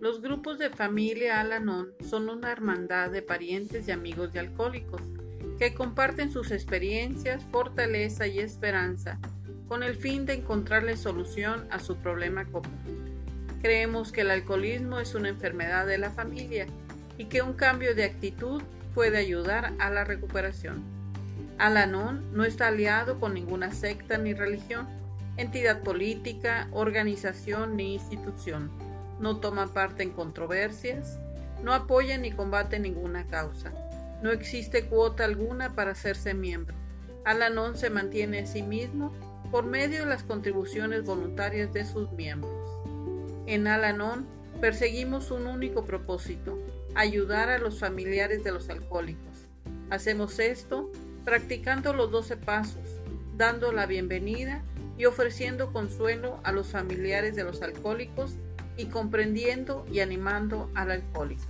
de familia Al-Anon son una hermandad de parientes y amigos de alcohólicos que comparten sus experiencias, fortaleza y esperanza con el fin de encontrarle solución a su problema común. Creemos que el alcoholismo es una enfermedad de la familia y que un cambio de actitud puede ayudar a la recuperación. Al-Anon no está aliado con ninguna secta ni religión, entidad política, organización ni institución. No toma parte en controversias, no apoya ni combate ninguna causa. No existe cuota alguna para hacerse miembro. Al-Anon se mantiene a sí mismo por medio de las contribuciones voluntarias de sus miembros. En Al-Anon perseguimos un único propósito, ayudar a los familiares de los alcohólicos. Hacemos esto practicando los 12 pasos, dando la bienvenida y ofreciendo consuelo a los familiares de los alcohólicos y comprendiendo y animando al alcohólico.